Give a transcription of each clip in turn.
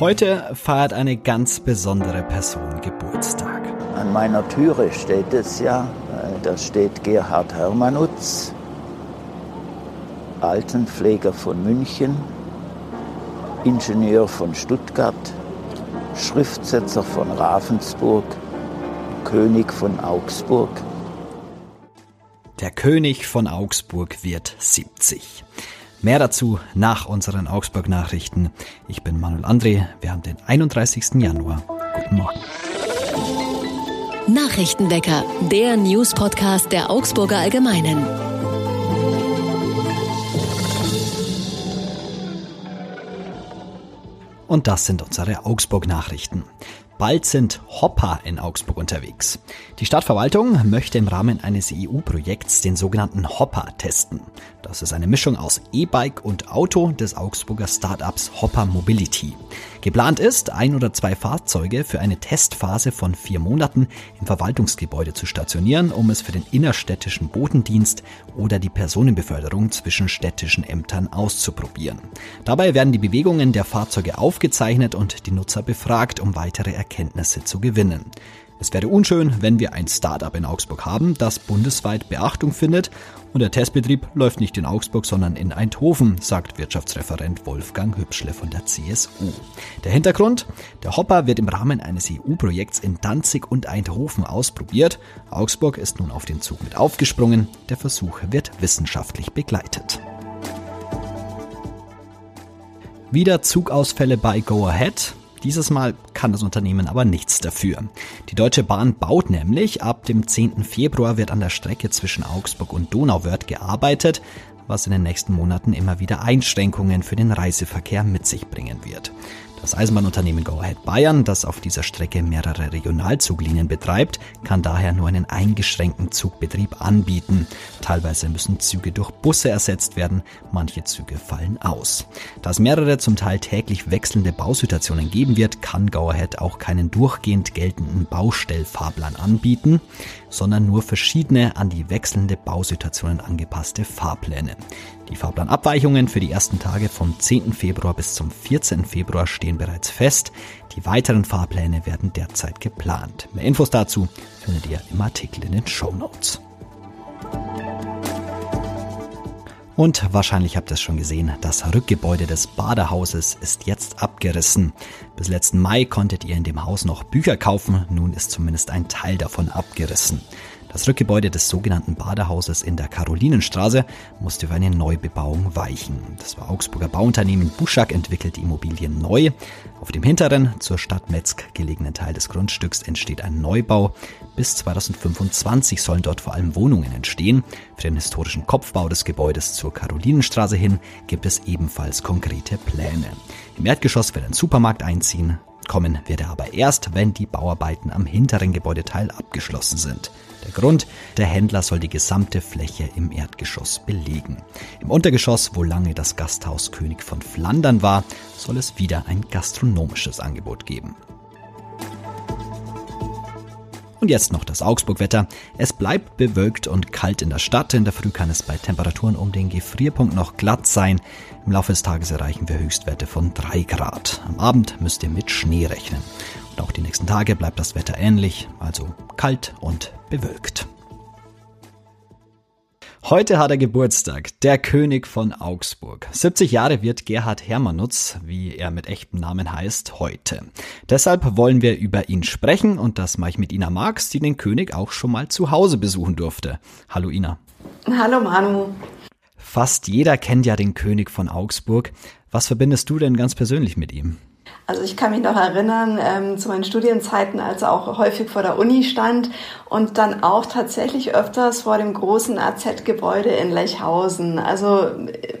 Heute feiert eine ganz besondere Person Geburtstag. An meiner Türe steht es ja, äh, da steht Gerhard Hermanutz, Altenpfleger von München, Ingenieur von Stuttgart, Schriftsetzer von Ravensburg, König von Augsburg. Der König von Augsburg wird 70. Mehr dazu nach unseren Augsburg-Nachrichten. Ich bin Manuel André. Wir haben den 31. Januar. Guten Morgen. Nachrichtenwecker, der News-Podcast der Augsburger Allgemeinen. Und das sind unsere Augsburg-Nachrichten. Bald sind Hopper in Augsburg unterwegs. Die Stadtverwaltung möchte im Rahmen eines EU-Projekts den sogenannten Hopper testen. Das ist eine Mischung aus E-Bike und Auto des Augsburger Startups Hopper Mobility. Geplant ist, ein oder zwei Fahrzeuge für eine Testphase von vier Monaten im Verwaltungsgebäude zu stationieren, um es für den innerstädtischen Botendienst oder die Personenbeförderung zwischen städtischen Ämtern auszuprobieren. Dabei werden die Bewegungen der Fahrzeuge aufgezeichnet und die Nutzer befragt, um weitere Erkenntnisse zu gewinnen. Es wäre unschön, wenn wir ein Startup in Augsburg haben, das bundesweit Beachtung findet und der Testbetrieb läuft nicht in Augsburg, sondern in Eindhoven, sagt Wirtschaftsreferent Wolfgang Hübschle von der CSU. Der Hintergrund? Der Hopper wird im Rahmen eines EU-Projekts in Danzig und Eindhoven ausprobiert. Augsburg ist nun auf den Zug mit aufgesprungen. Der Versuch wird wissenschaftlich begleitet. Wieder Zugausfälle bei Go Ahead. Dieses Mal kann das Unternehmen aber nichts dafür. Die Deutsche Bahn baut nämlich, ab dem 10. Februar wird an der Strecke zwischen Augsburg und Donauwörth gearbeitet, was in den nächsten Monaten immer wieder Einschränkungen für den Reiseverkehr mit sich bringen wird. Das Eisenbahnunternehmen Go Ahead Bayern, das auf dieser Strecke mehrere Regionalzuglinien betreibt, kann daher nur einen eingeschränkten Zugbetrieb anbieten. Teilweise müssen Züge durch Busse ersetzt werden, manche Züge fallen aus. Da es mehrere zum Teil täglich wechselnde Bausituationen geben wird, kann Go Ahead auch keinen durchgehend geltenden Baustellfahrplan anbieten, sondern nur verschiedene an die wechselnde Bausituationen angepasste Fahrpläne. Die Fahrplanabweichungen für die ersten Tage vom 10. Februar bis zum 14. Februar stehen bereits fest. Die weiteren Fahrpläne werden derzeit geplant. Mehr Infos dazu findet ihr im Artikel in den Show Notes. Und wahrscheinlich habt ihr es schon gesehen, das Rückgebäude des Badehauses ist jetzt abgerissen. Bis letzten Mai konntet ihr in dem Haus noch Bücher kaufen, nun ist zumindest ein Teil davon abgerissen. Das Rückgebäude des sogenannten Badehauses in der Karolinenstraße musste für eine Neubebauung weichen. Das war Augsburger Bauunternehmen Buschak entwickelt die Immobilien neu. Auf dem hinteren, zur Stadt Metzg gelegenen Teil des Grundstücks entsteht ein Neubau. Bis 2025 sollen dort vor allem Wohnungen entstehen. Für den historischen Kopfbau des Gebäudes zur Karolinenstraße hin gibt es ebenfalls konkrete Pläne. Im Erdgeschoss wird ein Supermarkt einziehen. Kommen wird er aber erst, wenn die Bauarbeiten am hinteren Gebäudeteil abgeschlossen sind. Der Grund, der Händler soll die gesamte Fläche im Erdgeschoss belegen. Im Untergeschoss, wo lange das Gasthaus König von Flandern war, soll es wieder ein gastronomisches Angebot geben. Und jetzt noch das Augsburg-Wetter. Es bleibt bewölkt und kalt in der Stadt. In der Früh kann es bei Temperaturen um den Gefrierpunkt noch glatt sein. Im Laufe des Tages erreichen wir Höchstwerte von 3 Grad. Am Abend müsst ihr mit Schnee rechnen. Und auch die nächsten Tage bleibt das Wetter ähnlich, also kalt und bewölkt. Heute hat er Geburtstag, der König von Augsburg. 70 Jahre wird Gerhard Hermannutz, wie er mit echtem Namen heißt, heute. Deshalb wollen wir über ihn sprechen und das mache ich mit Ina Marx, die den König auch schon mal zu Hause besuchen durfte. Hallo Ina. Hallo Manu. Fast jeder kennt ja den König von Augsburg. Was verbindest du denn ganz persönlich mit ihm? Also ich kann mich noch erinnern ähm, zu meinen Studienzeiten, als er auch häufig vor der Uni stand und dann auch tatsächlich öfters vor dem großen AZ-Gebäude in Lechhausen. Also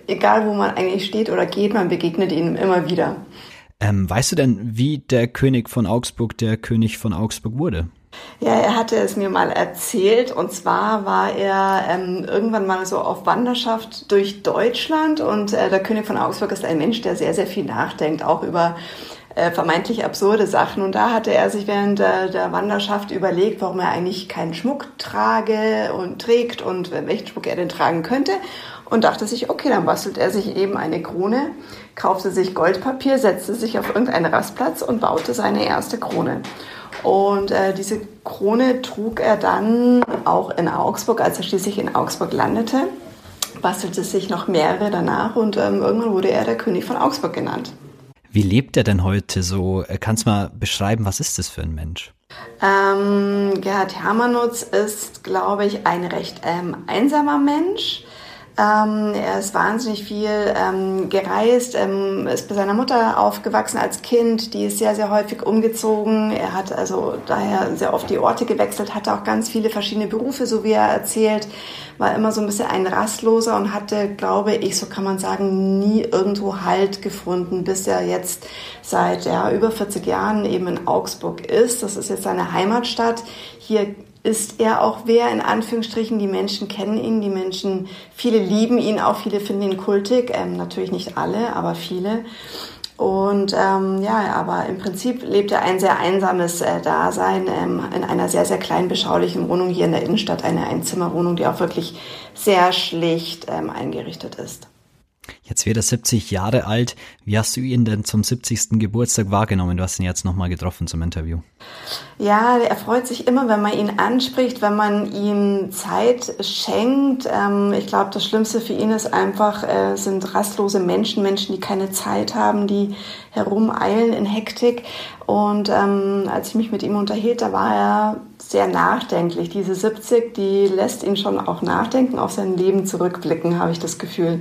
egal, wo man eigentlich steht oder geht, man begegnet ihm immer wieder. Ähm, weißt du denn, wie der König von Augsburg der König von Augsburg wurde? Ja, er hatte es mir mal erzählt. Und zwar war er ähm, irgendwann mal so auf Wanderschaft durch Deutschland. Und äh, der König von Augsburg ist ein Mensch, der sehr, sehr viel nachdenkt, auch über äh, vermeintlich absurde Sachen. Und da hatte er sich während der, der Wanderschaft überlegt, warum er eigentlich keinen Schmuck trage und trägt und welchen Schmuck er denn tragen könnte. Und dachte sich, okay, dann bastelt er sich eben eine Krone, kaufte sich Goldpapier, setzte sich auf irgendeinen Rastplatz und baute seine erste Krone. Und äh, diese Krone trug er dann auch in Augsburg, als er schließlich in Augsburg landete, bastelte sich noch mehrere danach und ähm, irgendwann wurde er der König von Augsburg genannt. Wie lebt er denn heute so? Kannst du mal beschreiben, was ist das für ein Mensch? Ähm, Gerhard Hermannutz ist, glaube ich, ein recht ähm, einsamer Mensch. Ähm, er ist wahnsinnig viel ähm, gereist, ähm, ist bei seiner Mutter aufgewachsen als Kind, die ist sehr, sehr häufig umgezogen. Er hat also daher sehr oft die Orte gewechselt, hatte auch ganz viele verschiedene Berufe, so wie er erzählt, war immer so ein bisschen ein Rastloser und hatte, glaube ich, so kann man sagen, nie irgendwo Halt gefunden, bis er jetzt seit ja, über 40 Jahren eben in Augsburg ist. Das ist jetzt seine Heimatstadt. Hier ist er auch wer, in Anführungsstrichen. Die Menschen kennen ihn, die Menschen, viele lieben ihn auch, viele finden ihn kultig. Ähm, natürlich nicht alle, aber viele. Und ähm, ja, aber im Prinzip lebt er ein sehr einsames äh, Dasein ähm, in einer sehr, sehr kleinen, beschaulichen Wohnung hier in der Innenstadt, eine Einzimmerwohnung, die auch wirklich sehr schlicht ähm, eingerichtet ist. Jetzt wird er 70 Jahre alt. Wie hast du ihn denn zum 70. Geburtstag wahrgenommen? Du hast ihn jetzt nochmal getroffen zum Interview. Ja, er freut sich immer, wenn man ihn anspricht, wenn man ihm Zeit schenkt. Ähm, ich glaube, das Schlimmste für ihn ist einfach, äh, sind rastlose Menschen, Menschen, die keine Zeit haben, die herumeilen in Hektik. Und ähm, als ich mich mit ihm unterhielt, da war er sehr nachdenklich. Diese 70, die lässt ihn schon auch nachdenken, auf sein Leben zurückblicken, habe ich das Gefühl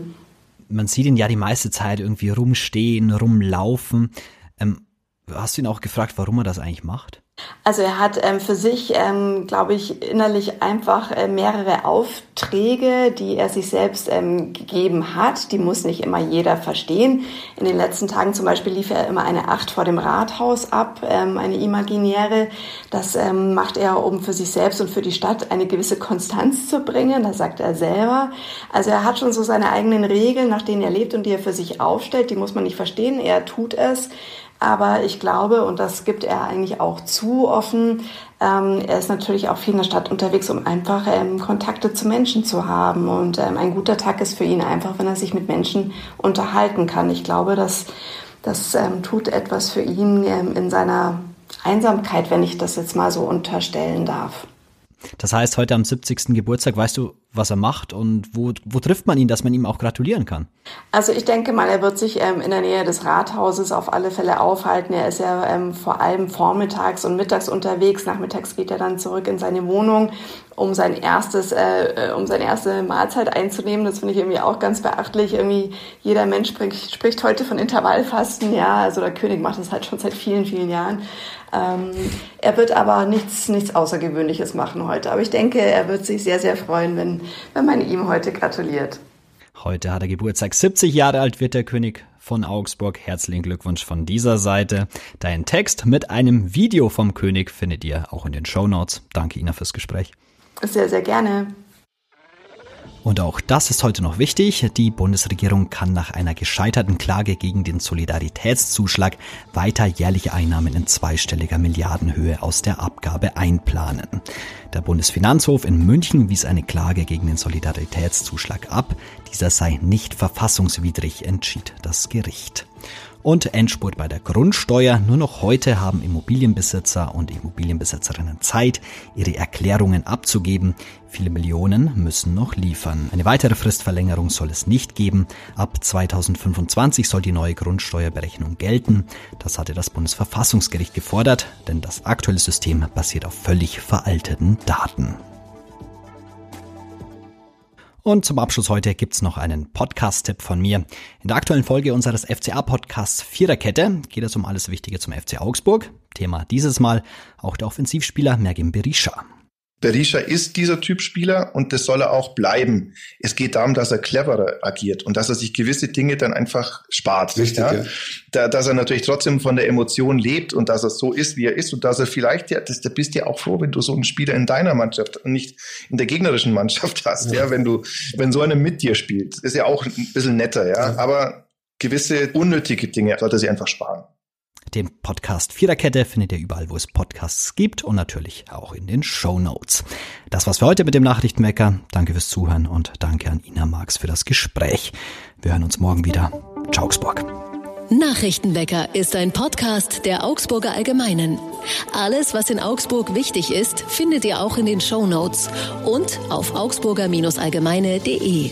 man sieht ihn ja die meiste Zeit irgendwie rumstehen, rumlaufen. Ähm, hast du ihn auch gefragt, warum er das eigentlich macht? Also er hat ähm, für sich, ähm, glaube ich, innerlich einfach äh, mehrere Aufträge, die er sich selbst ähm, gegeben hat. Die muss nicht immer jeder verstehen. In den letzten Tagen zum Beispiel lief er immer eine Acht vor dem Rathaus ab, ähm, eine imaginäre. Das ähm, macht er, um für sich selbst und für die Stadt eine gewisse Konstanz zu bringen. Das sagt er selber. Also er hat schon so seine eigenen Regeln, nach denen er lebt und die er für sich aufstellt. Die muss man nicht verstehen. Er tut es. Aber ich glaube, und das gibt er eigentlich auch zu offen, ähm, er ist natürlich auch viel in der Stadt unterwegs, um einfach ähm, Kontakte zu Menschen zu haben. Und ähm, ein guter Tag ist für ihn einfach, wenn er sich mit Menschen unterhalten kann. Ich glaube, dass das ähm, tut etwas für ihn ähm, in seiner Einsamkeit, wenn ich das jetzt mal so unterstellen darf. Das heißt, heute am 70. Geburtstag, weißt du, was er macht und wo, wo trifft man ihn, dass man ihm auch gratulieren kann? Also ich denke mal, er wird sich ähm, in der Nähe des Rathauses auf alle Fälle aufhalten. Er ist ja ähm, vor allem vormittags und mittags unterwegs. Nachmittags geht er dann zurück in seine Wohnung, um sein erstes, äh, äh um seine erste Mahlzeit einzunehmen. Das finde ich irgendwie auch ganz beachtlich. Irgendwie jeder Mensch spricht, spricht heute von Intervallfasten. Ja, also der König macht das halt schon seit vielen, vielen Jahren. Ähm, er wird aber nichts, nichts Außergewöhnliches machen heute. Aber ich denke, er wird sich sehr, sehr freuen, wenn, wenn man ihm heute gratuliert. Heute hat er Geburtstag. 70 Jahre alt wird der König von Augsburg. Herzlichen Glückwunsch von dieser Seite. Dein Text mit einem Video vom König findet ihr auch in den Show Notes. Danke Ina fürs Gespräch. Sehr, sehr gerne. Und auch das ist heute noch wichtig. Die Bundesregierung kann nach einer gescheiterten Klage gegen den Solidaritätszuschlag weiter jährliche Einnahmen in zweistelliger Milliardenhöhe aus der Abgabe einplanen. Der Bundesfinanzhof in München wies eine Klage gegen den Solidaritätszuschlag ab. Dieser sei nicht verfassungswidrig, entschied das Gericht. Und Endspurt bei der Grundsteuer. Nur noch heute haben Immobilienbesitzer und Immobilienbesitzerinnen Zeit, ihre Erklärungen abzugeben. Viele Millionen müssen noch liefern. Eine weitere Fristverlängerung soll es nicht geben. Ab 2025 soll die neue Grundsteuerberechnung gelten. Das hatte das Bundesverfassungsgericht gefordert, denn das aktuelle System basiert auf völlig veralteten Daten. Und zum Abschluss heute gibt's noch einen Podcast-Tipp von mir. In der aktuellen Folge unseres FCA-Podcasts Viererkette geht es um alles Wichtige zum FC Augsburg. Thema dieses Mal auch der Offensivspieler Mergim Berisha. Berisha ist dieser Typ Spieler und das soll er auch bleiben. Es geht darum, dass er cleverer agiert und dass er sich gewisse Dinge dann einfach spart. Richtig, ja? ja. Da, dass er natürlich trotzdem von der Emotion lebt und dass er so ist, wie er ist und dass er vielleicht, ja, das, da bist du ja auch froh, wenn du so einen Spieler in deiner Mannschaft und nicht in der gegnerischen Mannschaft hast, ja, ja wenn du, wenn so einer mit dir spielt. Ist ja auch ein bisschen netter, ja, ja. aber gewisse unnötige Dinge sollte er sich einfach sparen. Den Podcast Viererkette findet ihr überall, wo es Podcasts gibt und natürlich auch in den Show Notes. Das war's für heute mit dem Nachrichtenwecker. Danke fürs Zuhören und danke an Ina Marx für das Gespräch. Wir hören uns morgen wieder. Ciao, Augsburg. Nachrichtenwecker ist ein Podcast der Augsburger Allgemeinen. Alles, was in Augsburg wichtig ist, findet ihr auch in den Show Notes und auf augsburger-allgemeine.de.